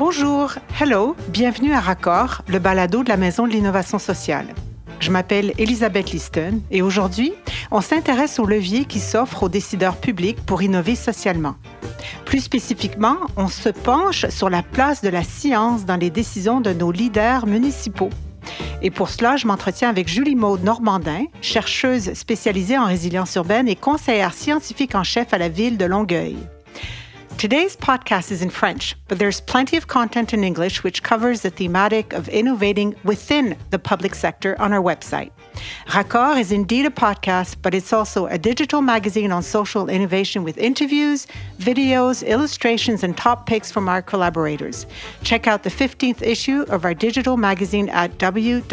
Bonjour, hello, bienvenue à Raccord, le balado de la Maison de l'innovation sociale. Je m'appelle Elisabeth Liston et aujourd'hui, on s'intéresse aux leviers qui s'offrent aux décideurs publics pour innover socialement. Plus spécifiquement, on se penche sur la place de la science dans les décisions de nos leaders municipaux. Et pour cela, je m'entretiens avec Julie Maude Normandin, chercheuse spécialisée en résilience urbaine et conseillère scientifique en chef à la ville de Longueuil. Today's podcast is in French, but there's plenty of content in English which covers the thematic of innovating within the public sector on our website. Raccord is indeed a podcast, but it's also a digital magazine on social innovation with interviews, videos, illustrations, and top picks from our collaborators. Check out the 15th issue of our digital magazine at www.mis.quebec.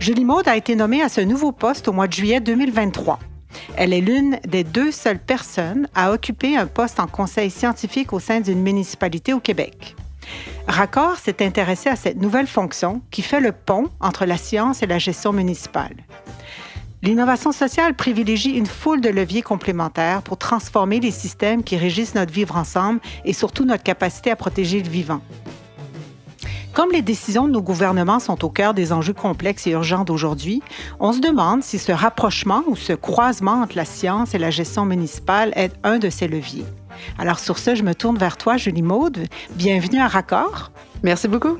Julie Maud a été nommée à ce nouveau poste au mois de juillet 2023. Elle est l'une des deux seules personnes à occuper un poste en conseil scientifique au sein d'une municipalité au Québec. Raccord s'est intéressé à cette nouvelle fonction qui fait le pont entre la science et la gestion municipale. L'innovation sociale privilégie une foule de leviers complémentaires pour transformer les systèmes qui régissent notre vivre ensemble et surtout notre capacité à protéger le vivant. Comme les décisions de nos gouvernements sont au cœur des enjeux complexes et urgents d'aujourd'hui, on se demande si ce rapprochement ou ce croisement entre la science et la gestion municipale est un de ces leviers. Alors sur ce, je me tourne vers toi, Julie Maude. Bienvenue à Raccord. Merci beaucoup.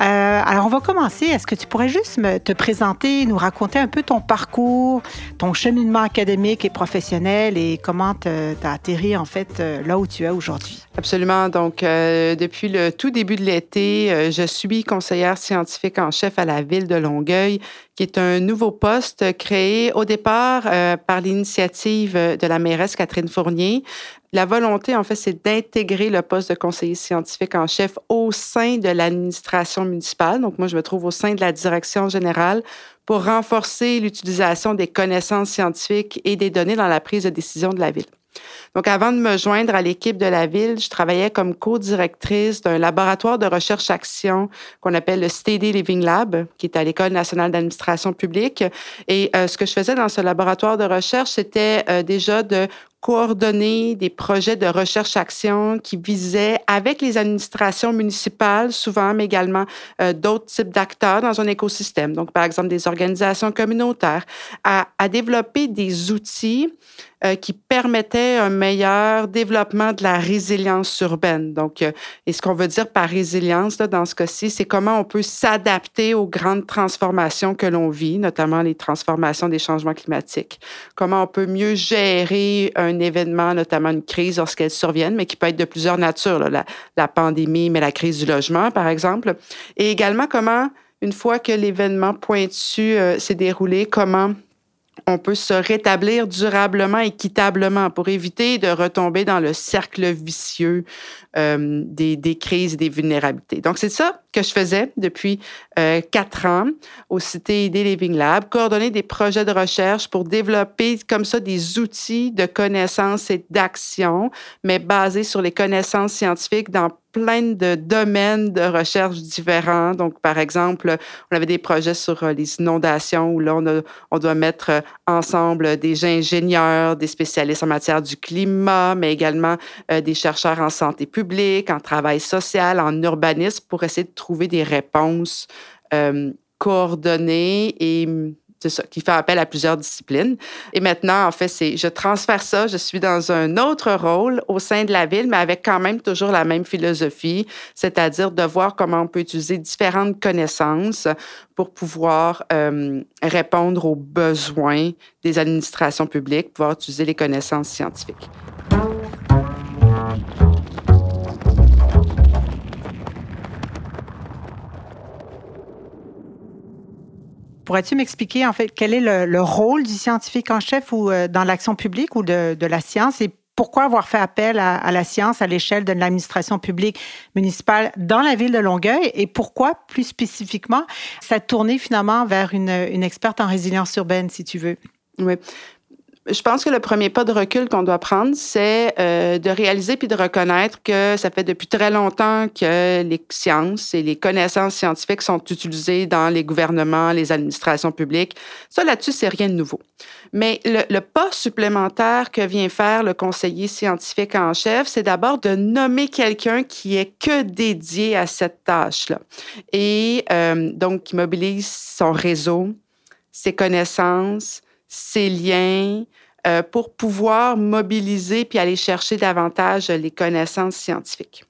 Euh, alors, on va commencer. Est-ce que tu pourrais juste me, te présenter, nous raconter un peu ton parcours, ton cheminement académique et professionnel et comment tu as atterri en fait euh, là où tu es aujourd'hui? Absolument. Donc, euh, depuis le tout début de l'été, je suis conseillère scientifique en chef à la ville de Longueuil, qui est un nouveau poste créé au départ par l'initiative de la mairesse Catherine Fournier la volonté, en fait, c'est d'intégrer le poste de conseiller scientifique en chef au sein de l'administration municipale. Donc, moi, je me trouve au sein de la direction générale pour renforcer l'utilisation des connaissances scientifiques et des données dans la prise de décision de la ville. Donc, avant de me joindre à l'équipe de la ville, je travaillais comme co-directrice d'un laboratoire de recherche-action qu'on appelle le Steady Living Lab, qui est à l'École nationale d'administration publique. Et euh, ce que je faisais dans ce laboratoire de recherche, c'était euh, déjà de coordonner des projets de recherche-action qui visaient, avec les administrations municipales, souvent, mais également euh, d'autres types d'acteurs dans un écosystème, donc par exemple des organisations communautaires, à, développer des outils euh, qui permettaient un meilleur développement de la résilience urbaine. Donc, euh, et ce qu'on veut dire par résilience dans ce cas-ci, c'est comment on peut s'adapter aux grandes transformations que l'on vit, notamment les transformations des changements climatiques. Comment on peut mieux gérer un événement, notamment une crise lorsqu'elle survienne, mais qui peut être de plusieurs natures, la, la pandémie, mais la crise du logement, par exemple. Et également comment, une fois que l'événement pointu euh, s'est déroulé, comment on peut se rétablir durablement, équitablement pour éviter de retomber dans le cercle vicieux euh, des, des, crises et des vulnérabilités. Donc, c'est ça que je faisais depuis euh, quatre ans au Cité ID Living Lab, coordonner des projets de recherche pour développer comme ça des outils de connaissances et d'action, mais basés sur les connaissances scientifiques dans plein de domaines de recherche différents. Donc, par exemple, on avait des projets sur euh, les inondations où là, on, on doit mettre euh, ensemble des ingénieurs, des spécialistes en matière du climat, mais également des chercheurs en santé publique, en travail social, en urbanisme pour essayer de trouver des réponses euh, coordonnées et ça, qui fait appel à plusieurs disciplines. Et maintenant, en fait, c'est je transfère ça, je suis dans un autre rôle au sein de la ville, mais avec quand même toujours la même philosophie, c'est-à-dire de voir comment on peut utiliser différentes connaissances pour pouvoir euh, répondre aux besoins des administrations publiques, pouvoir utiliser les connaissances scientifiques. Pourrais-tu m'expliquer en fait quel est le, rôle du scientifique en chef ou euh, dans l'action publique ou de, la science et pourquoi avoir fait appel à, la science à l'échelle de l'administration publique municipale dans la ville de Longueuil et pourquoi plus spécifiquement ça tourné finalement vers une, une experte en résilience urbaine, si tu veux? Oui je pense que le premier pas de recul qu'on doit prendre, c'est euh, de réaliser puis de reconnaître que ça fait depuis très longtemps que les sciences et les connaissances scientifiques sont utilisées dans les gouvernements, les administrations publiques. Ça, là-dessus, c'est rien de nouveau. Mais le, le, pas supplémentaire que vient faire le conseiller scientifique en chef, c'est d'abord de nommer quelqu'un qui est que dédié à cette tâche-là. Et euh, donc, qui mobilise son réseau, ses connaissances, ses liens, euh, pour pouvoir mobiliser puis aller chercher davantage les connaissances scientifiques.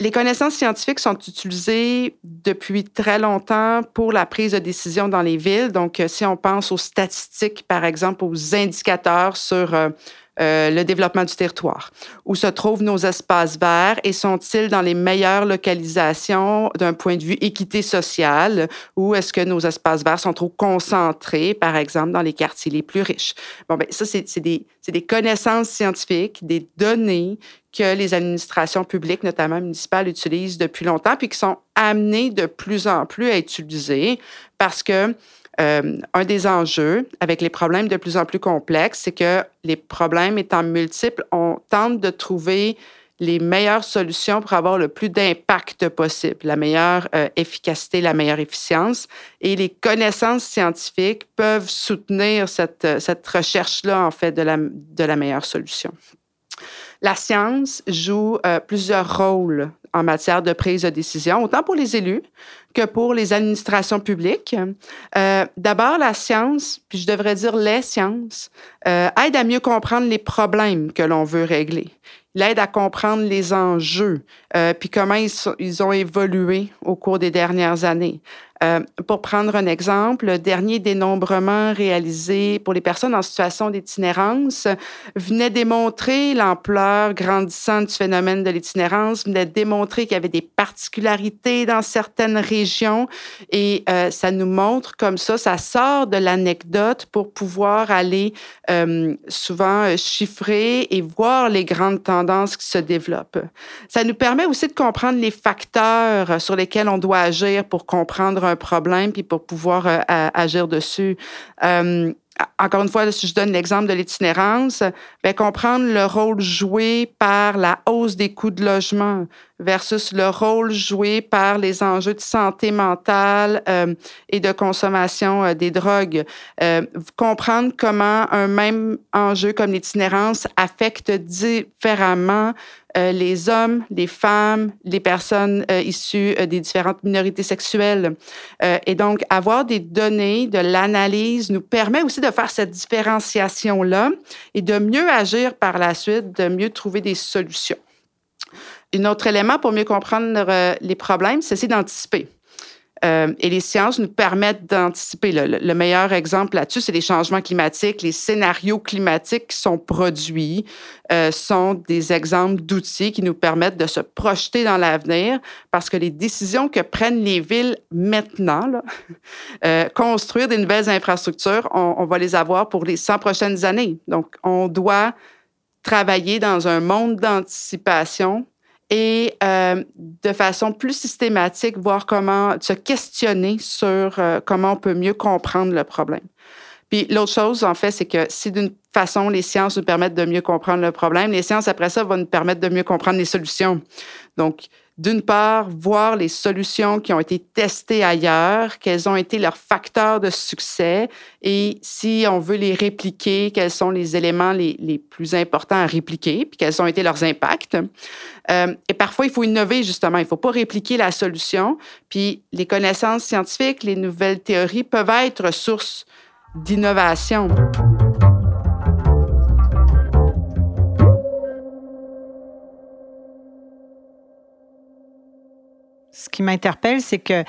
Les connaissances scientifiques sont utilisées depuis très longtemps pour la prise de décision dans les villes. Donc, euh, si on pense aux statistiques, par exemple, aux indicateurs sur euh, euh, le développement du territoire. Où se trouvent nos espaces verts et sont-ils dans les meilleures localisations d'un point de vue équité sociale? Ou est-ce que nos espaces verts sont trop concentrés, par exemple, dans les quartiers les plus riches? Bon, ben ça, c'est des, des connaissances scientifiques, des données que les administrations publiques, notamment municipales, utilisent depuis longtemps, puis qui sont amenées de plus en plus à utiliser parce que euh, un des enjeux avec les problèmes de plus en plus complexes, c'est que les problèmes étant multiples, on tente de trouver les meilleures solutions pour avoir le plus d'impact possible, la meilleure euh, efficacité, la meilleure efficience. Et les connaissances scientifiques peuvent soutenir cette, cette recherche-là, en fait, de la, de la meilleure solution. La science joue plusieurs rôles en matière de prise de décision, autant pour les élus que pour les administrations publiques. Euh, D'abord, la science, puis je devrais dire les sciences, euh, aide à mieux comprendre les problèmes que l'on veut régler. Il aide à comprendre les enjeux, euh, puis comment ils, ils, ont évolué au cours des dernières années. Euh, pour prendre un exemple, le dernier dénombrement réalisé pour les personnes en situation d'itinérance venait démontrer l'ampleur grandissante du phénomène de l'itinérance, venait démontrer qu'il y avait des particularités dans certaines régions et euh, ça nous montre comme ça, ça sort de l'anecdote pour pouvoir aller euh, souvent chiffrer et voir les grandes tendances qui se développent. Ça nous permet aussi de comprendre les facteurs sur lesquels on doit agir pour comprendre un problème puis pour pouvoir euh, agir dessus. Euh, encore une fois, si je donne l'exemple de l'itinérance, bien, comprendre le rôle joué par la hausse des coûts de logement versus le rôle joué par les enjeux de santé mentale euh, et de consommation euh, des drogues. Euh, comprendre comment un même enjeu comme l'itinérance affecte différemment euh, les hommes, les femmes, les personnes euh, issues euh, des différentes minorités sexuelles. et donc, avoir des données, de l'analyse nous permet aussi de faire cette différenciation-là et de mieux agir par la suite, de mieux trouver des solutions. Un autre élément pour mieux comprendre les problèmes, c'est d'anticiper. Euh, et les sciences nous permettent d'anticiper. Le, meilleur exemple là-dessus, c'est les changements climatiques. Les scénarios climatiques qui sont produits euh, sont des exemples d'outils qui nous permettent de se projeter dans l'avenir parce que les décisions que prennent les villes maintenant, euh, construire des nouvelles infrastructures, on, on va les avoir pour les 100 prochaines années. Donc, on doit travailler dans un monde d'anticipation et euh, de façon plus systématique, voir comment se questionner sur euh, comment on peut mieux comprendre le problème. Puis l'autre chose, en fait, c'est que si d'une façon les sciences nous permettent de mieux comprendre le problème, les sciences après ça vont nous permettre de mieux comprendre les solutions. Donc, d'une part, voir les solutions qui ont été testées ailleurs, quels ont été leurs facteurs de succès et si on veut les répliquer, quels sont les éléments les, les plus importants à répliquer, puis quels ont été leurs impacts. Euh, et parfois, il faut innover, justement. Il ne faut pas répliquer la solution. Puis les connaissances scientifiques, les nouvelles théories peuvent être source d'innovation. Ce qui m'interpelle, c'est que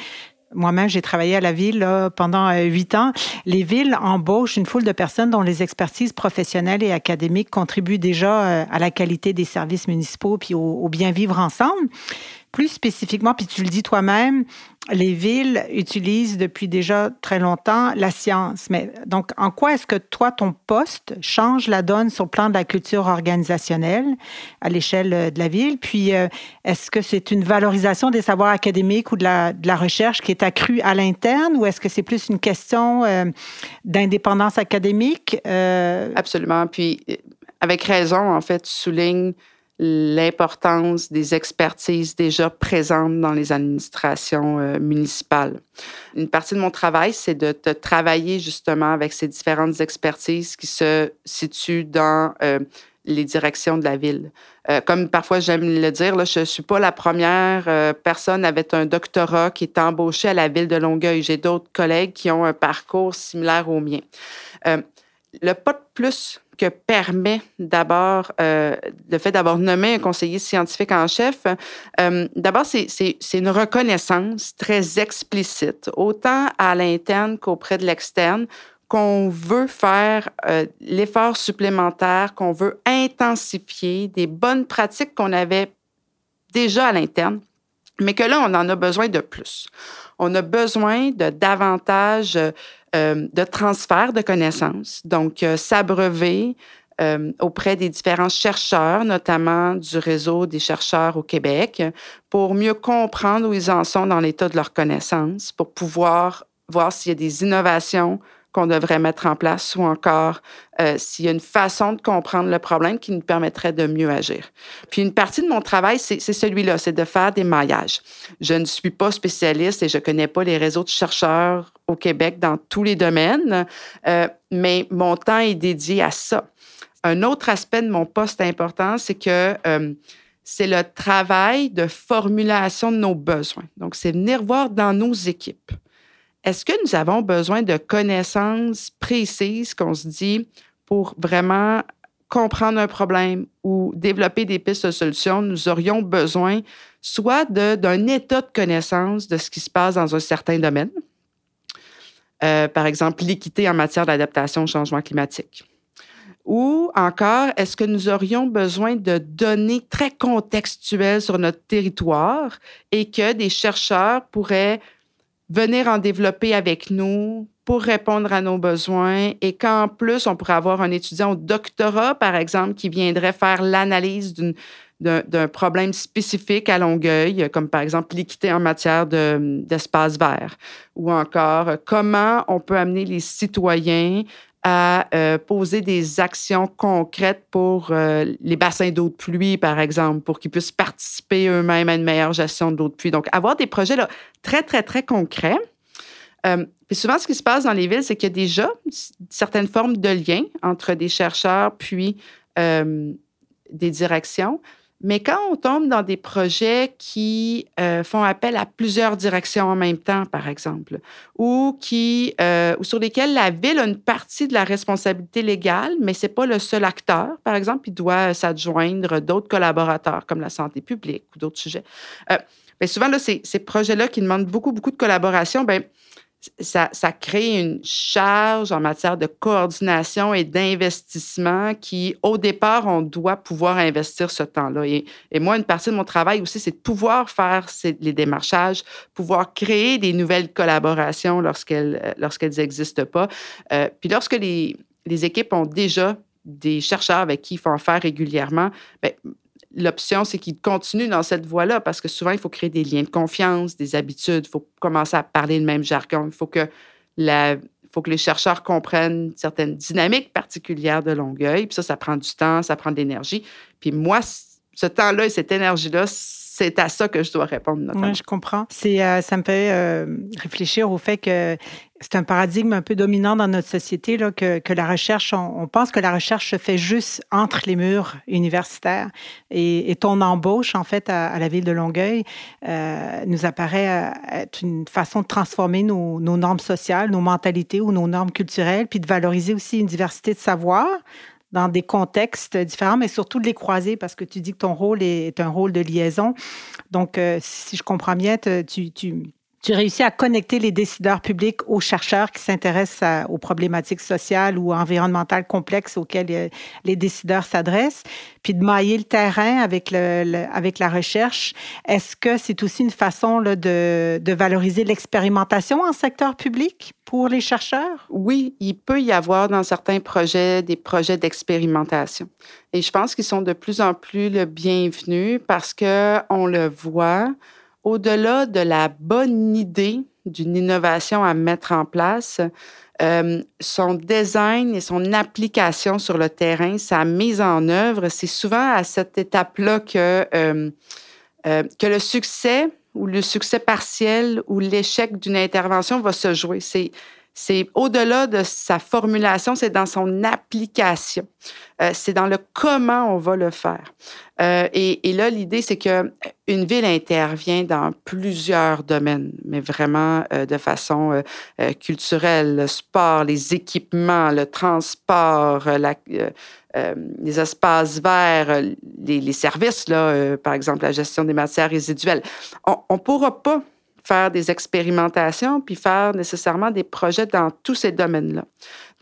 moi-même, j'ai travaillé à la ville pendant euh, huit ans. Les villes embauchent une foule de personnes dont les expertises professionnelles et académiques contribuent déjà euh, à la qualité des services municipaux puis au, bien vivre ensemble. Plus spécifiquement, puis tu le dis toi-même, les villes utilisent depuis déjà très longtemps la science. Mais donc, en quoi est-ce que toi, ton poste change la donne sur le plan de la culture organisationnelle à l'échelle euh, de la ville? Puis, euh, est-ce que c'est une valorisation des savoirs académiques ou de la, recherche qui est accrue à l'interne ou est-ce que c'est plus une question euh, d'indépendance académique? Absolument. Puis, avec raison, en fait, tu soulignes l'importance des expertises déjà présentes dans les administrations euh, municipales. Une partie de mon travail, c'est de, travailler justement avec ces différentes expertises qui se situent dans euh, les directions de la ville. Euh, comme parfois j'aime le dire, je ne suis pas la première personne avec un doctorat qui est embauchée à la ville de Longueuil. J'ai d'autres collègues qui ont un parcours similaire au mien. le pas de plus que permet d'abord euh, le fait d'avoir nommé un conseiller scientifique en chef. Euh, d'abord, c'est une reconnaissance très explicite, autant à l'interne qu'auprès de l'externe, qu'on veut faire euh, l'effort supplémentaire, qu'on veut intensifier des bonnes pratiques qu'on avait déjà à l'interne, mais que là, on en a besoin de plus. On a besoin de davantage euh, de transfert de connaissances, donc euh, s'abreuver euh, auprès des différents chercheurs, notamment du réseau des chercheurs au Québec, pour mieux comprendre où ils en sont dans l'état de leurs connaissances, pour pouvoir voir s'il y a des innovations qu'on devrait mettre en place ou encore euh, s'il y a une façon de comprendre le problème qui nous permettrait de mieux agir. Puis une partie de mon travail, c'est celui-là, c'est de faire des maillages. Je ne suis pas spécialiste et je ne connais pas les réseaux de chercheurs au Québec dans tous les domaines, euh, mais mon temps est dédié à ça. Un autre aspect de mon poste important, c'est que euh, c'est le travail de formulation de nos besoins. Donc, c'est venir voir dans nos équipes est-ce que nous avons besoin de connaissances précises qu'on se dit pour vraiment comprendre un problème ou développer des pistes de solutions, nous aurions besoin soit d'un état de connaissance de ce qui se passe dans un certain domaine, euh, par exemple l'équité en matière d'adaptation au changement climatique. Ou encore, est-ce que nous aurions besoin de données très contextuelles sur notre territoire et que des chercheurs pourraient venir en développer avec nous pour répondre à nos besoins et qu'en plus, on pourrait avoir un étudiant au doctorat, par exemple, qui viendrait faire l'analyse d'un problème spécifique à Longueuil, comme par exemple l'équité en matière d'espace vert, ou encore comment on peut amener les citoyens à euh, poser des actions concrètes pour euh, les bassins d'eau de pluie, par exemple, pour qu'ils puissent participer eux-mêmes à une meilleure gestion de l'eau de pluie. Donc, avoir des projets là, très, très, très concrets. Euh, puis souvent, ce qui se passe dans les villes, c'est qu'il y a déjà certaines formes de liens entre des chercheurs puis des directions. Mais quand on tombe dans des projets qui euh, font appel à plusieurs directions en même temps, par exemple, ou, qui, euh, ou sur lesquels la ville a une partie de la responsabilité légale, mais ce n'est pas le seul acteur, par exemple, il doit s'adjoindre d'autres collaborateurs comme la santé publique ou d'autres sujets. Euh, mais souvent, là, ces, ces projets-là qui demandent beaucoup, beaucoup de collaboration, bien, ça, crée une charge en matière de coordination et d'investissement qui, au départ, on doit pouvoir investir ce temps-là. Et, moi, une partie de mon travail aussi, c'est de pouvoir faire les démarchages, pouvoir créer des nouvelles collaborations lorsqu'elles euh, n'existent pas. Euh, puis lorsque les, les équipes ont déjà des chercheurs avec qui il faut en faire régulièrement, bien, l'option, c'est qu'ils continuent dans cette voie-là parce que souvent, il faut créer des liens de confiance, des habitudes, il faut commencer à parler le même jargon, il faut que, la, faut que les chercheurs comprennent certaines dynamiques particulières de Longueuil. Puis ça, ça prend du temps, ça prend de l'énergie. Puis moi, ce temps-là et cette énergie-là, c'est à ça que je dois répondre. Notamment. Oui, je comprends. C'est, euh, ça me fait euh, réfléchir au fait que c'est un paradigme un peu dominant dans notre société là, que, que la recherche, on, pense que la recherche se fait juste entre les murs universitaires. Et, ton embauche, en fait, à, la ville de Longueuil, euh, nous apparaît être une façon de transformer nos, nos normes sociales, nos mentalités ou nos normes culturelles, puis de valoriser aussi une diversité de savoirs dans des contextes différents, mais surtout de les croiser parce que tu dis que ton rôle est un rôle de liaison. Donc, euh, si je comprends bien, tu, tu, tu réussis à connecter les décideurs publics aux chercheurs qui s'intéressent aux problématiques sociales ou environnementales complexes auxquelles euh, les décideurs s'adressent, puis de mailler le terrain avec, la recherche. Est-ce que c'est aussi une façon de, valoriser l'expérimentation en secteur public pour les chercheurs? Oui, il peut y avoir dans certains projets des projets d'expérimentation. Et je pense qu'ils sont de plus en plus le bienvenu parce qu'on le voit, au-delà de la bonne idée d'une innovation à mettre en place, euh, son design et son application sur le terrain, sa mise en œuvre, c'est souvent à cette étape-là que, euh, euh, que le succès ou le succès partiel ou l'échec d'une intervention va se jouer. C'est au-delà de sa formulation, c'est dans son application. Euh, c'est dans le comment on va le faire. Euh, et, là, l'idée, c'est que une ville intervient dans plusieurs domaines, mais vraiment euh, de façon culturelle, le sport, les équipements, le transport, les espaces verts, les, services, là, par exemple la gestion des matières résiduelles. On ne pourra pas faire des expérimentations, puis faire nécessairement des projets dans tous ces domaines-là.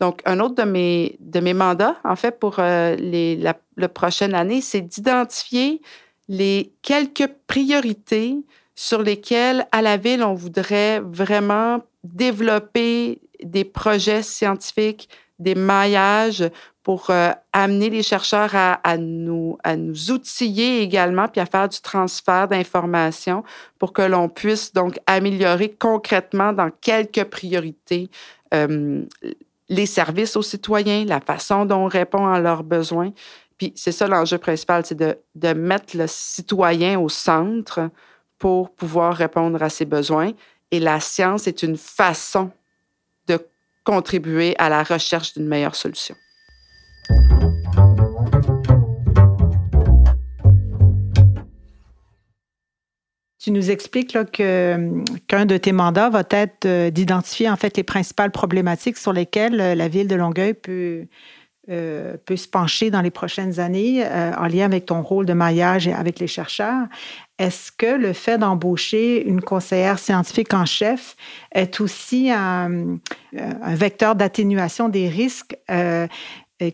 Donc, un autre de mes, de mes mandats, en fait, pour euh, les, la, prochaine année, c'est d'identifier les quelques priorités sur lesquelles, à la ville, on voudrait vraiment développer des projets scientifiques, des maillages pour euh, amener les chercheurs à, nous, à nous outiller également, puis à faire du transfert d'informations pour que l'on puisse donc améliorer concrètement dans quelques priorités euh, les services aux citoyens, la façon dont on répond à leurs besoins. Puis c'est ça l'enjeu principal, c'est de, de mettre le citoyen au centre pour pouvoir répondre à ses besoins. Et la science est une façon de contribuer à la recherche d'une meilleure solution. Tu nous expliques que, qu'un de tes mandats va être euh, d'identifier en fait les principales problématiques sur lesquelles euh, la ville de Longueuil peut, euh, peut se pencher dans les prochaines années en lien avec ton rôle de maillage et avec les chercheurs. Est-ce que le fait d'embaucher une conseillère scientifique en chef est aussi un, vecteur d'atténuation des risques? Euh,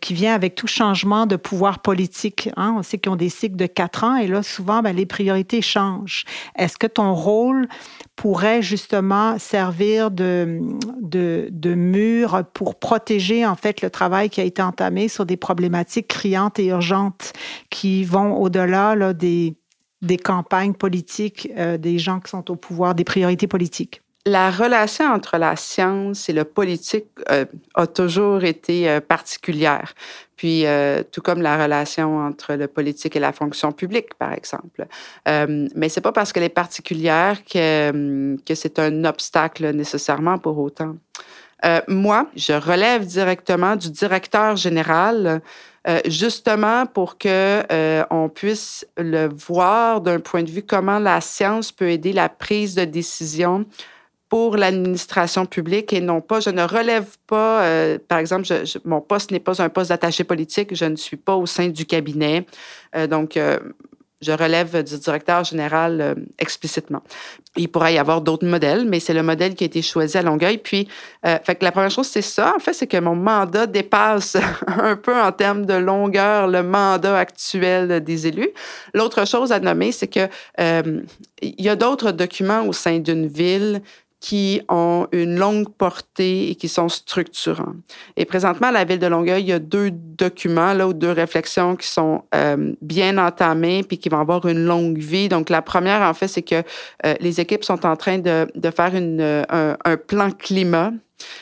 qui vient avec tout changement de pouvoir politique. Hein? On sait qu'ils ont des cycles de quatre ans et là, souvent, ben, les priorités changent. Est-ce que ton rôle pourrait justement servir de, de, de, mur pour protéger en fait le travail qui a été entamé sur des problématiques criantes et urgentes qui vont au-delà des, des campagnes politiques euh, des gens qui sont au pouvoir, des priorités politiques? La relation entre la science et le politique euh, a toujours été euh, particulière. Puis, euh, tout comme la relation entre le politique et la fonction publique, par exemple. mais c'est pas parce qu'elle est particulière que, que c'est un obstacle nécessairement pour autant. moi, je relève directement du directeur général. justement pour que on puisse le voir d'un point de vue comment la science peut aider la prise de décision pour l'administration publique et non pas, je ne relève pas, euh, par exemple, mon poste n'est pas un poste d'attaché politique, je ne suis pas au sein du cabinet. Euh, donc, euh, je relève du directeur général explicitement. Il pourrait y avoir d'autres modèles, mais c'est le modèle qui a été choisi à Longueuil. Puis, fait que la première chose, c'est ça. En fait, c'est que mon mandat dépasse un peu en termes de longueur le mandat actuel des élus. L'autre chose à nommer, c'est que il y a d'autres documents au sein d'une ville qui ont une longue portée et qui sont structurants. Et présentement, à la ville de Longueuil, il y a deux documents là, ou deux réflexions qui sont euh, bien entamées puis qui vont avoir une longue vie. Donc, la première, en fait, c'est que euh, les équipes sont en train de, faire une, un, plan climat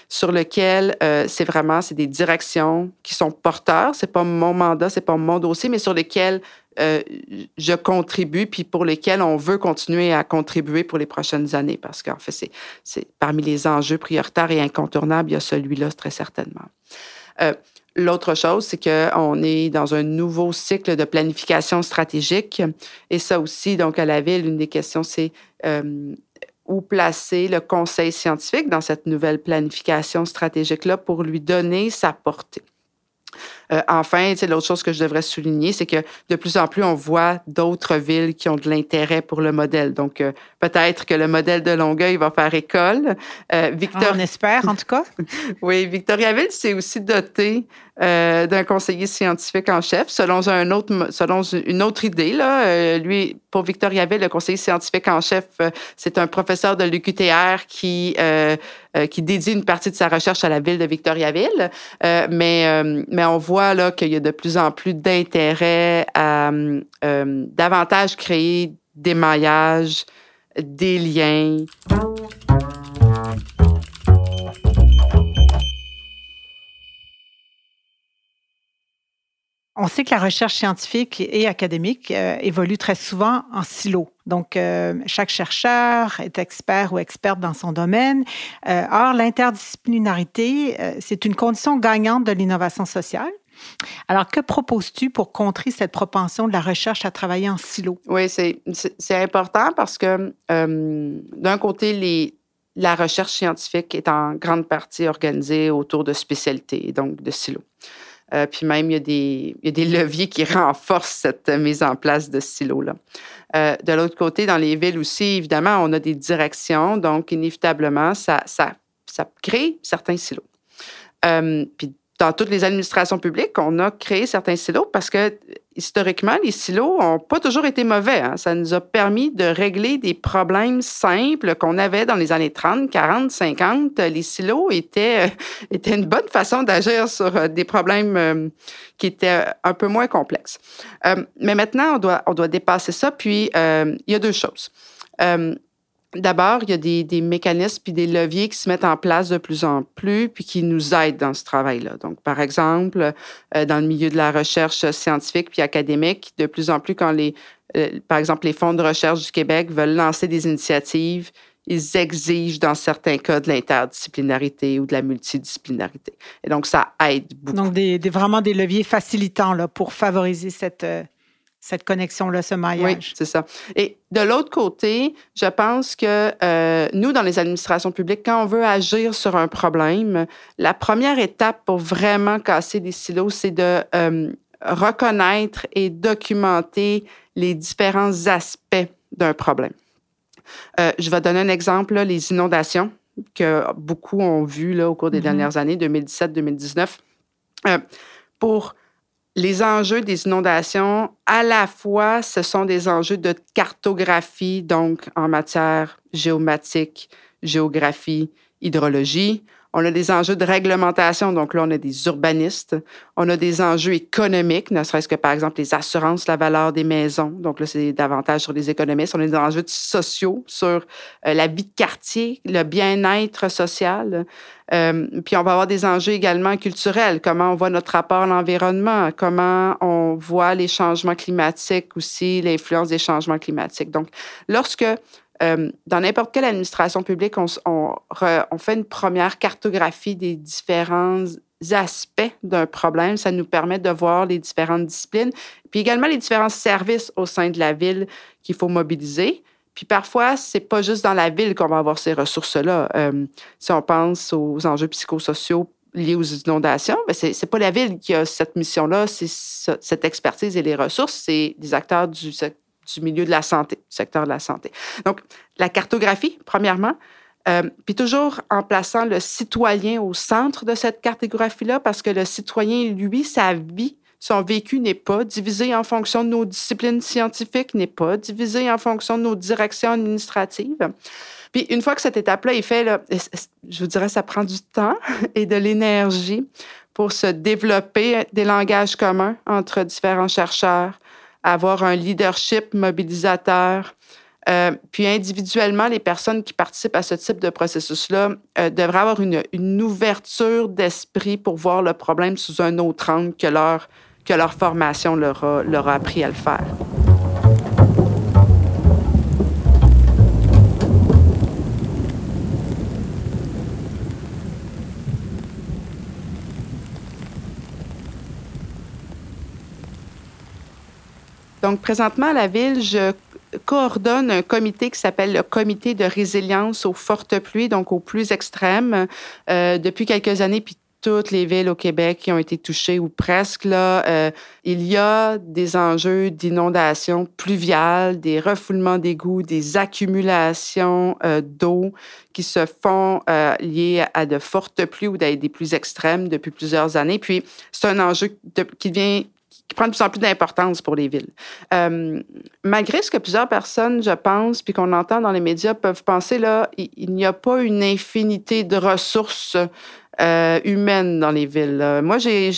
sur lequel euh, c'est vraiment c'est des directions qui sont porteurs. C'est pas mon mandat, c'est pas mon dossier, mais sur lesquels euh, je contribue, puis pour lesquels on veut continuer à contribuer pour les prochaines années, parce qu'en fait, c'est parmi les enjeux prioritaires et incontournables, il y a celui-là très certainement. Euh, l'autre chose, c'est qu'on est dans un nouveau cycle de planification stratégique. Et ça aussi, donc, à la Ville, une des questions, c'est euh, où placer le conseil scientifique dans cette nouvelle planification stratégique-là pour lui donner sa portée. Enfin, l'autre chose que je devrais souligner, c'est que de plus en plus, on voit d'autres villes qui ont de l'intérêt pour le modèle. Donc, peut-être que le modèle de Longueuil va faire école. Victor... On espère, en tout cas. oui, Victoriaville s'est aussi doté euh, d'un conseiller scientifique en chef, selon, un autre, selon une autre idée. Là. Euh, lui, pour Victoriaville, le conseiller scientifique en chef, euh, c'est un professeur de l'UQTR qui, qui dédie une partie de sa recherche à la ville de Victoriaville. mais, mais on voit qu'il y a de plus en plus d'intérêt à davantage créer des maillages, des liens. On sait que la recherche scientifique et académique euh, évolue très souvent en silo. Donc, euh, chaque chercheur est expert ou experte dans son domaine. Euh, or, l'interdisciplinarité, c'est une condition gagnante de l'innovation sociale. Alors, que proposes-tu pour contrer cette propension de la recherche à travailler en silo? Oui, c'est important parce que, d'un côté, la recherche scientifique est en grande partie organisée autour de spécialités, donc de silos. Euh, puis même, il y, a des, il y, a des, leviers qui renforcent cette mise en place de silos-là. Euh, de l'autre côté, dans les villes aussi, évidemment, on a des directions, donc inévitablement, ça, ça, ça crée certains silos. Euh, puis dans toutes les administrations publiques, on a créé certains silos parce que historiquement, les silos n'ont pas toujours été mauvais. Hein. Ça nous a permis de régler des problèmes simples qu'on avait dans les années 30, 40, 50. Les silos étaient, euh, étaient une bonne façon d'agir sur euh, des problèmes euh, qui étaient un peu moins complexes. mais maintenant, on doit, on doit dépasser ça. Puis, il y a deux choses. D'abord, il y a des, des, mécanismes puis des leviers qui se mettent en place de plus en plus puis qui nous aident dans ce travail-là. Donc, par exemple, euh, dans le milieu de la recherche scientifique puis académique, de plus en plus quand les, euh, par exemple, les fonds de recherche du Québec veulent lancer des initiatives, ils exigent dans certains cas de l'interdisciplinarité ou de la multidisciplinarité. Et donc, ça aide beaucoup. Donc, des, vraiment des leviers facilitants là, pour favoriser cette, euh, cette connexion-là, ce maillage. Oui, c'est ça. Et de l'autre côté, je pense que euh, nous, dans les administrations publiques, quand on veut agir sur un problème, la première étape pour vraiment casser les silos, c'est de euh, reconnaître et documenter les différents aspects d'un problème. Euh, je vais donner un exemple, les inondations que beaucoup ont vues là, au cours des mm-hmm. dernières années, 2017-2019. pour les enjeux des inondations, à la fois, ce sont des enjeux de cartographie, donc en matière géomatique, géographie, hydrologie. On a des enjeux de réglementation, donc là, on a des urbanistes. On a des enjeux économiques, ne serait-ce que, par exemple, les assurances, la valeur des maisons. Donc là, c'est davantage sur les économistes. On a des enjeux sociaux sur euh, la vie de quartier, le bien-être social. Euh, puis on va avoir des enjeux également culturels, comment on voit notre rapport à l'environnement, comment on voit les changements climatiques aussi, l'influence des changements climatiques? Donc, lorsque euh, dans n'importe quelle administration publique, on, fait une première cartographie des différents aspects d'un problème. Ça nous permet de voir les différentes disciplines, puis également les différents services au sein de la ville qu'il faut mobiliser. Puis parfois, c'est pas juste dans la ville qu'on va avoir ces ressources-là. Euh, si on pense aux enjeux psychosociaux liés aux inondations, ben, c'est pas la ville qui a cette mission-là, c'est cette expertise et les ressources, c'est des acteurs du, du milieu de la santé, du secteur de la santé. Donc, la cartographie, premièrement, euh, puis toujours en plaçant le citoyen au centre de cette cartographie-là, parce que le citoyen, lui, sa vie, son vécu n'est pas divisé en fonction de nos disciplines scientifiques, n'est pas divisé en fonction de nos directions administratives. Puis une fois que cette étape-là est faite, je vous dirais, ça prend du temps et de l'énergie pour se développer des langages communs entre différents chercheurs, avoir un leadership mobilisateur. Euh, puis individuellement, les personnes qui participent à ce type de processus-là euh, devraient avoir une, une ouverture d'esprit pour voir le problème sous un autre angle que leur, que leur formation leur a, leur a appris à le faire. Donc, présentement, à la Ville, je coordonne un comité qui s'appelle le comité de résilience aux fortes pluies, donc aux plus extrêmes. Euh, depuis quelques années, puis toutes les villes au Québec qui ont été touchées ou presque, là, euh, il y a des enjeux d'inondation pluviale, des refoulements d'égouts, des accumulations euh, d'eau qui se font euh, liées à de fortes pluies ou des plus extrêmes depuis plusieurs années. Puis, c'est un enjeu qui vient qui prend de plus en plus d'importance pour les villes. Euh, malgré ce que plusieurs personnes, je pense, puis qu'on entend dans les médias, peuvent penser, là, il, n'y a pas une infinité de ressources euh, humaines dans les villes. Moi, j'ai,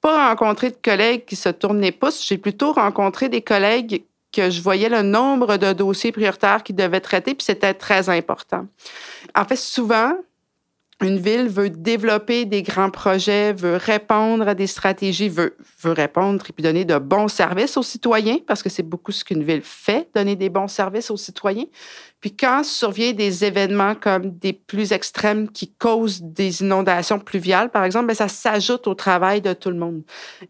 pas rencontré de collègues qui se tournent les pouces. J'ai plutôt rencontré des collègues que je voyais le nombre de dossiers prioritaires qu'ils devaient traiter, puis c'était très important. En fait, souvent, une ville veut développer des grands projets, veut répondre à des stratégies, veut, veut répondre et puis donner de bons services aux citoyens, parce que c'est beaucoup ce qu'une ville fait, donner des bons services aux citoyens. Puis quand survient des événements comme des plus extrêmes qui causent des inondations pluviales, par exemple, bien, ça s'ajoute au travail de tout le monde.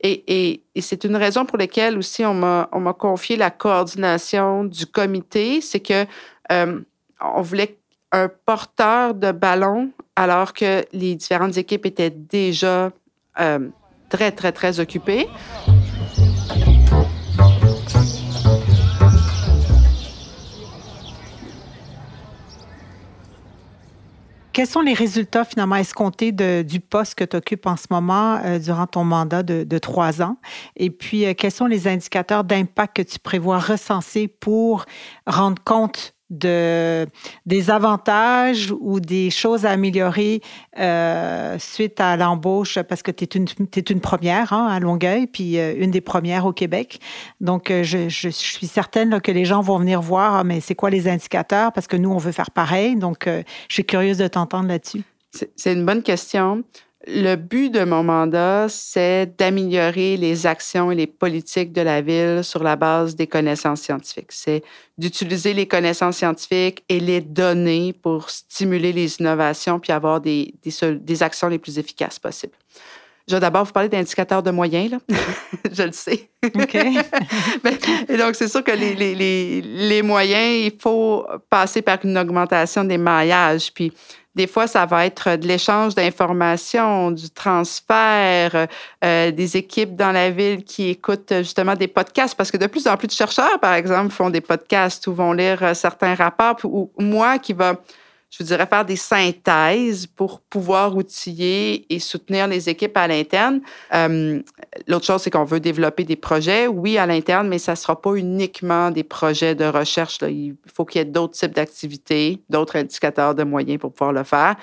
Et, et, et c'est une raison pour laquelle aussi on m'a confié la coordination du comité, c'est que euh, on voulait un porteur de ballon alors que les différentes équipes étaient déjà euh, très, très, très occupées. Quels sont les résultats finalement escomptés du poste que tu occupes en ce moment euh, durant ton mandat de, trois ans? Et puis, euh, quels sont les indicateurs d'impact que tu prévois recenser pour rendre compte de, des avantages ou des choses à améliorer euh, suite à l'embauche, parce que tu es une, une première hein, à Longueuil, puis euh, une des premières au Québec. Donc, euh, je, je, suis certaine que les gens vont venir voir, ah, mais c'est quoi les indicateurs, parce que nous, on veut faire pareil. Donc, je suis curieuse de t'entendre là-dessus. C'est une bonne question. Le but de mon mandat, c'est d'améliorer les actions et les politiques de la ville sur la base des connaissances scientifiques. C'est d'utiliser les connaissances scientifiques et les données pour stimuler les innovations puis avoir des, des, actions les plus efficaces possibles. Je vais d'abord vous parler d'indicateurs de moyens, là. je le sais. OK. et donc, c'est sûr que les, les, les, les, moyens, il faut passer par une augmentation des maillages. Puis, des fois, ça va être de l'échange d'informations, du transfert, euh, des équipes dans la ville qui écoutent justement des podcasts, parce que de plus en plus de chercheurs, par exemple, font des podcasts ou vont lire euh, certains rapports, ou moi qui va je dirais, faire des synthèses pour pouvoir outiller et soutenir les équipes à l'interne. Euh, l'autre chose, c'est qu'on veut développer des projets, oui, à l'interne, mais ça ne sera pas uniquement des projets de recherche. Il faut qu'il y ait d'autres types d'activités, d'autres indicateurs de moyens pour pouvoir le faire.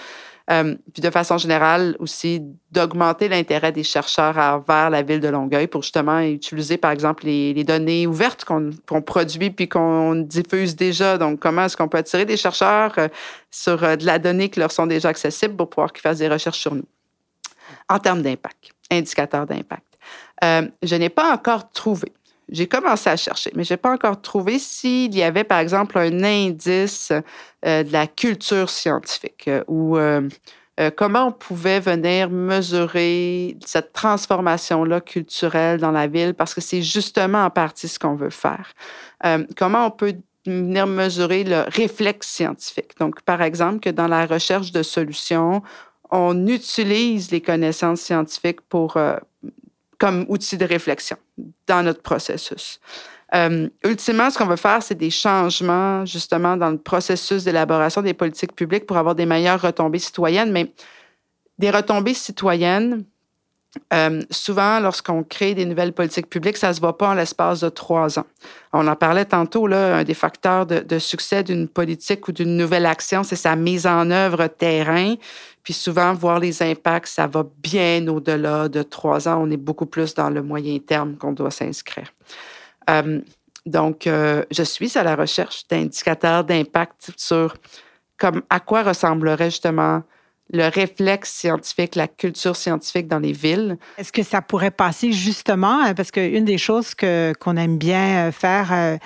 Euh, puis de façon générale aussi d'augmenter l'intérêt des chercheurs vers la ville de Longueuil pour justement utiliser, par exemple, les, données ouvertes qu'on produit puis qu'on diffuse déjà. Donc, comment est-ce qu'on peut attirer des chercheurs euh, sur euh, de la donnée qui leur sont déjà accessibles pour pouvoir qu'ils fassent des recherches sur nous? En termes d'impact, indicateur d'impact. je n'ai pas encore trouvé j'ai commencé à chercher, mais je n'ai pas encore trouvé s'il y avait, par exemple, un indice euh, de la culture scientifique euh, ou euh, comment on pouvait venir mesurer cette transformation-là culturelle dans la ville, parce que c'est justement en partie ce qu'on veut faire. comment on peut venir mesurer le réflexe scientifique? Donc, par exemple, que dans la recherche de solutions, on utilise les connaissances scientifiques pour, comme outil de réflexion dans notre processus. Euh, ultimement, ce qu'on veut faire, c'est des changements justement dans le processus d'élaboration des politiques publiques pour avoir des meilleures retombées citoyennes, mais des retombées citoyennes, euh, souvent, lorsqu'on crée des nouvelles politiques publiques, ça ne se voit pas en l'espace de trois ans. On en parlait tantôt, là, un des facteurs de, succès d'une politique ou d'une nouvelle action, c'est sa mise en œuvre terrain. Puis souvent, voir les impacts, ça va bien au-delà de trois ans. On est beaucoup plus dans le moyen terme qu'on doit s'inscrire. Euh, donc, euh, je suis à la recherche d'indicateurs d'impact sur comme à quoi ressemblerait justement le réflexe scientifique, la culture scientifique dans les villes. Est-ce que ça pourrait passer justement, euh, parce qu'une des choses qu'on aime bien faire,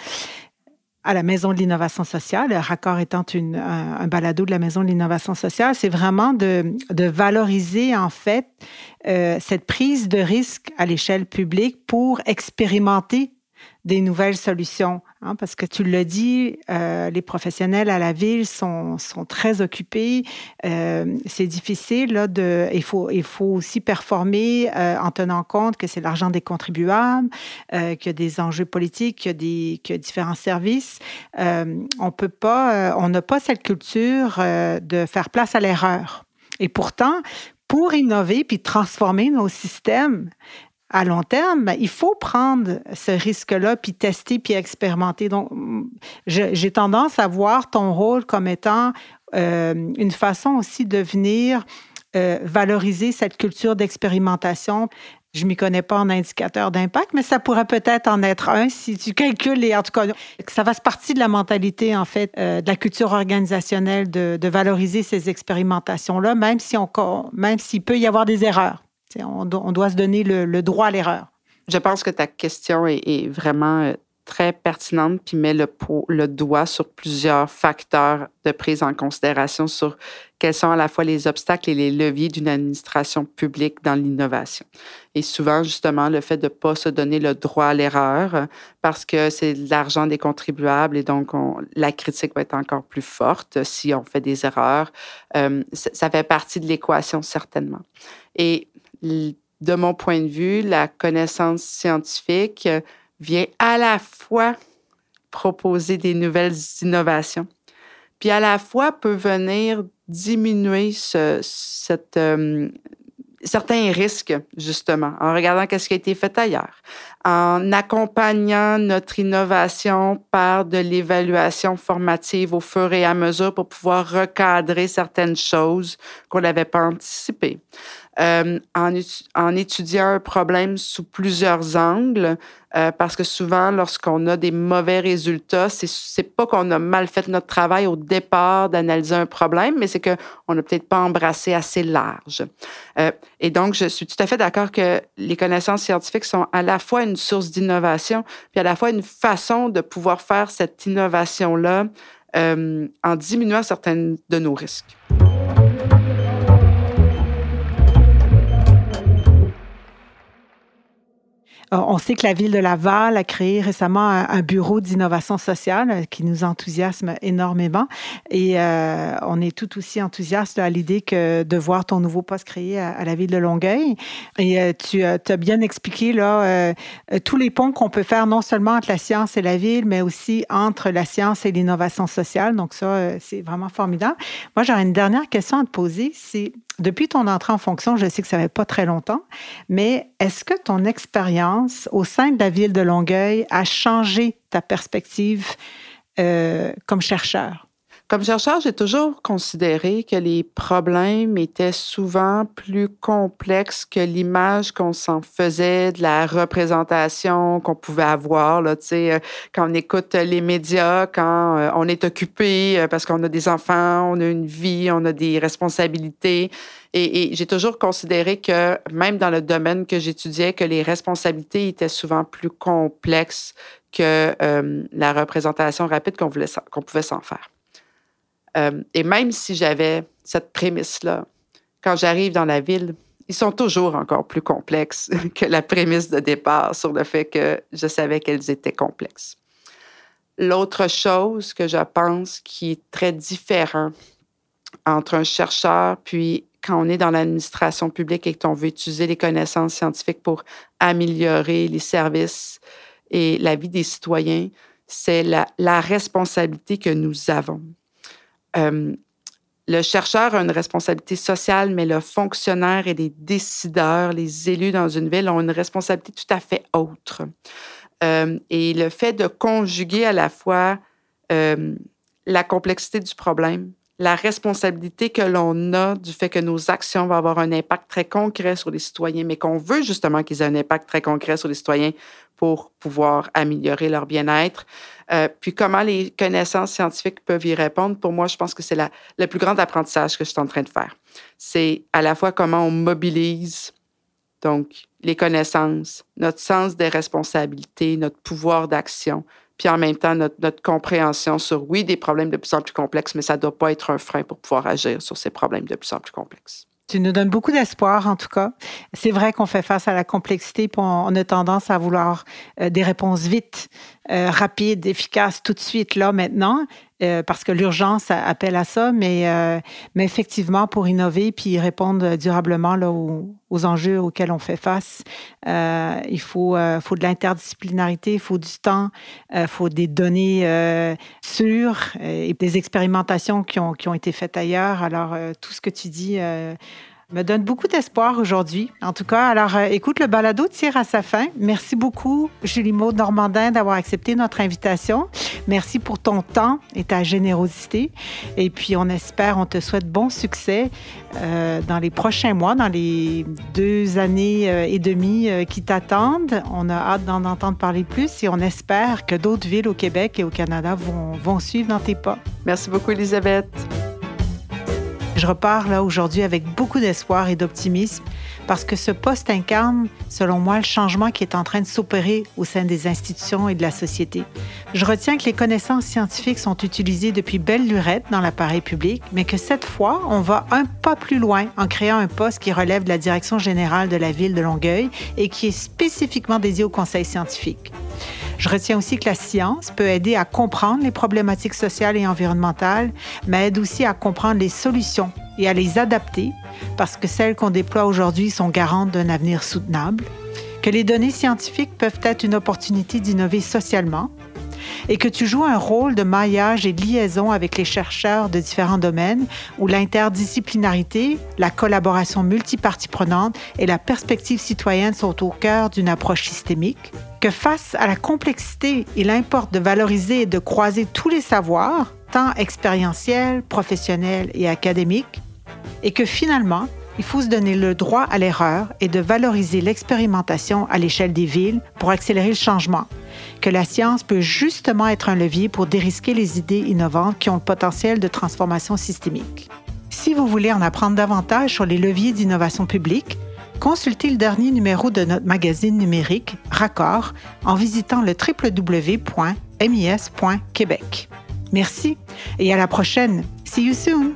à la Maison de l'innovation sociale, Raccord étant une, un, balado de la Maison de l'innovation sociale, c'est vraiment de, valoriser en fait euh, cette prise de risque à l'échelle publique pour expérimenter des nouvelles solutions. Hein, parce que tu l'as dit, euh, les professionnels à la ville sont, sont très occupés. Euh, c'est difficile. Là, de, il, faut, il faut aussi performer euh, en tenant compte que c'est l'argent des contribuables, qu'il y a des enjeux politiques, qu'il y a, des, différents services. on peut pas, on n'a pas cette culture de faire place à l'erreur. Et pourtant, pour innover puis transformer nos systèmes, à long terme, ben, il faut prendre ce risque-là, puis tester, puis expérimenter. Donc, j'ai tendance à voir ton rôle comme étant euh, une façon aussi de venir euh, valoriser cette culture d'expérimentation. Je ne m'y connais pas en indicateur d'impact, mais ça pourrait peut-être en être un si tu calcules, et en tout cas, ça fasse partie de la mentalité, en fait, euh, de la culture organisationnelle de, valoriser ces expérimentations-là, même si s'il peut y avoir des erreurs. On, doit se donner le, droit à l'erreur. Je pense que ta question est, vraiment euh, très pertinente puis met le, doigt sur plusieurs facteurs de prise en considération sur quels sont à la fois les obstacles et les leviers d'une administration publique dans l'innovation. Et souvent, justement, le fait de ne pas se donner le droit à l'erreur parce que c'est de l'argent des contribuables et donc la critique va être encore plus forte si on fait des erreurs. Euh, ça fait partie de l'équation, certainement. Et de mon point de vue, la connaissance scientifique vient à la fois proposer des nouvelles innovations, puis à la fois peut venir diminuer euh, certains risques, justement, en regardant ce qui a été fait ailleurs, en accompagnant notre innovation par de l'évaluation formative au fur et à mesure pour pouvoir recadrer certaines choses qu'on n'avait pas anticipées. Euh, en, étudiant un problème sous plusieurs angles, euh, parce que souvent, lorsqu'on a des mauvais résultats, c'est, pas qu'on a mal fait notre travail au départ d'analyser un problème, mais c'est qu'on n'a peut-être pas embrassé assez large. Euh, et donc, je suis tout à fait d'accord que les connaissances scientifiques sont à la fois une source d'innovation, puis à la fois une façon de pouvoir faire cette innovation-là en diminuant certains de nos risques. On sait que la ville de Laval a créé récemment un, bureau d'innovation sociale euh, qui nous enthousiasme énormément. Et euh, on est tout aussi enthousiaste à l'idée de voir ton nouveau poste créé à, la ville de Longueuil. Et tu as bien expliqué là tous les ponts qu'on peut faire non seulement entre la science et la ville, mais aussi entre la science et l'innovation sociale. Donc ça, c'est vraiment formidable. Moi, j'aurais une dernière question à te poser. C'est depuis ton entrée en fonction, je sais que ça fait pas très longtemps, mais est-ce que ton expérience au sein de la ville de Longueuil a changé ta perspective euh, comme chercheur? Comme chercheur, j'ai toujours considéré que les problèmes étaient souvent plus complexes que l'image qu'on s'en faisait de la représentation qu'on pouvait avoir. Là, euh, quand on écoute les médias, quand euh, on est occupé euh, parce qu'on a des enfants, on a une vie, on a des responsabilités. Et, j'ai toujours considéré que même dans le domaine que j'étudiais, que les responsabilités étaient souvent plus complexes que la représentation rapide qu'on qu'on pouvait s'en faire. Euh, et même si j'avais cette prémisse-là, quand j'arrive dans la ville, ils sont toujours encore plus complexes que la prémisse de départ sur le fait que je savais qu'elles étaient complexes. L'autre chose que je pense qui est très différent entre un chercheur puis quand on est dans l'administration publique et qu'on veut utiliser les connaissances scientifiques pour améliorer les services et la vie des citoyens, c'est la, la responsabilité que nous avons. Euh, le chercheur a une responsabilité sociale, mais le fonctionnaire et les décideurs, les élus dans une ville ont une responsabilité tout à fait autre. Euh, et le fait de conjuguer à la fois euh, la complexité du problème, la responsabilité que l'on a du fait que nos actions vont avoir un impact très concret sur les citoyens, mais qu'on veut justement qu'ils aient un impact très concret sur les citoyens pour pouvoir améliorer leur bien-être. Euh, puis comment les connaissances scientifiques peuvent y répondre, pour moi, je pense que c'est le plus grand apprentissage que je suis en train de faire. C'est à la fois comment on mobilise donc les connaissances, notre sens des responsabilités, notre pouvoir d'action, puis en même temps notre, compréhension sur, oui, des problèmes de plus en plus complexes, mais ça ne doit pas être un frein pour pouvoir agir sur ces problèmes de plus en plus complexes. Tu nous donnes beaucoup d'espoir, en tout cas. C'est vrai qu'on fait face à la complexité, puis on, a tendance à vouloir euh, des réponses vite, euh, rapides, efficaces, tout de suite, là, maintenant, euh, parce que l'urgence appelle à ça. Mais, mais effectivement, pour innover puis répondre durablement aux, enjeux auxquels on fait face, il faut, de l'interdisciplinarité, il faut du temps, il faut des données sûres et des expérimentations qui ont été faites ailleurs. Alors, tout ce que tu dis me donne beaucoup d'espoir aujourd'hui. En tout cas, alors euh, écoute, le balado tire à sa fin. Merci beaucoup, Julie Maud Normandin, d'avoir accepté notre invitation. Merci pour ton temps et ta générosité. Et puis, on espère, on te souhaite bon succès euh, dans les prochains mois, dans les deux années euh, et demie qui t'attendent. On a hâte d'en entendre parler plus et on espère que d'autres villes au Québec et au Canada vont, vont suivre dans tes pas. Merci beaucoup, Elisabeth. Je repars là aujourd'hui avec beaucoup d'espoir et d'optimisme parce que ce poste incarne, selon moi, le changement qui est en train de s'opérer au sein des institutions et de la société. Je retiens que les connaissances scientifiques sont utilisées depuis belle lurette dans l'appareil public, mais que cette fois, on va un pas plus loin en créant un poste qui relève de la direction générale de la ville de Longueuil et qui est spécifiquement dédié au conseil scientifique. Je retiens aussi que la science peut aider à comprendre les problématiques sociales et environnementales, mais aide aussi à comprendre les solutions et à les adapter parce que celles qu'on déploie aujourd'hui sont garantes d'un avenir soutenable, que les données scientifiques peuvent être une opportunité d'innover socialement et que tu joues un rôle de maillage et de liaison avec les chercheurs de différents domaines où l'interdisciplinarité, la collaboration multipartie prenante et la perspective citoyenne sont au cœur d'une approche systémique, que face à la complexité, il importe de valoriser et de croiser tous les savoirs, tant expérientiels, professionnels et académiques, et que finalement, il faut se donner le droit à l'erreur et de valoriser l'expérimentation à l'échelle des villes pour accélérer le changement, que la science peut justement être un levier pour dérisquer les idées innovantes qui ont le potentiel de transformation systémique. Si vous voulez en apprendre davantage sur les leviers d'innovation publique, consultez le dernier numéro de notre magazine numérique Raccord en visitant le www.mis.québec. Merci et à la prochaine. See you soon!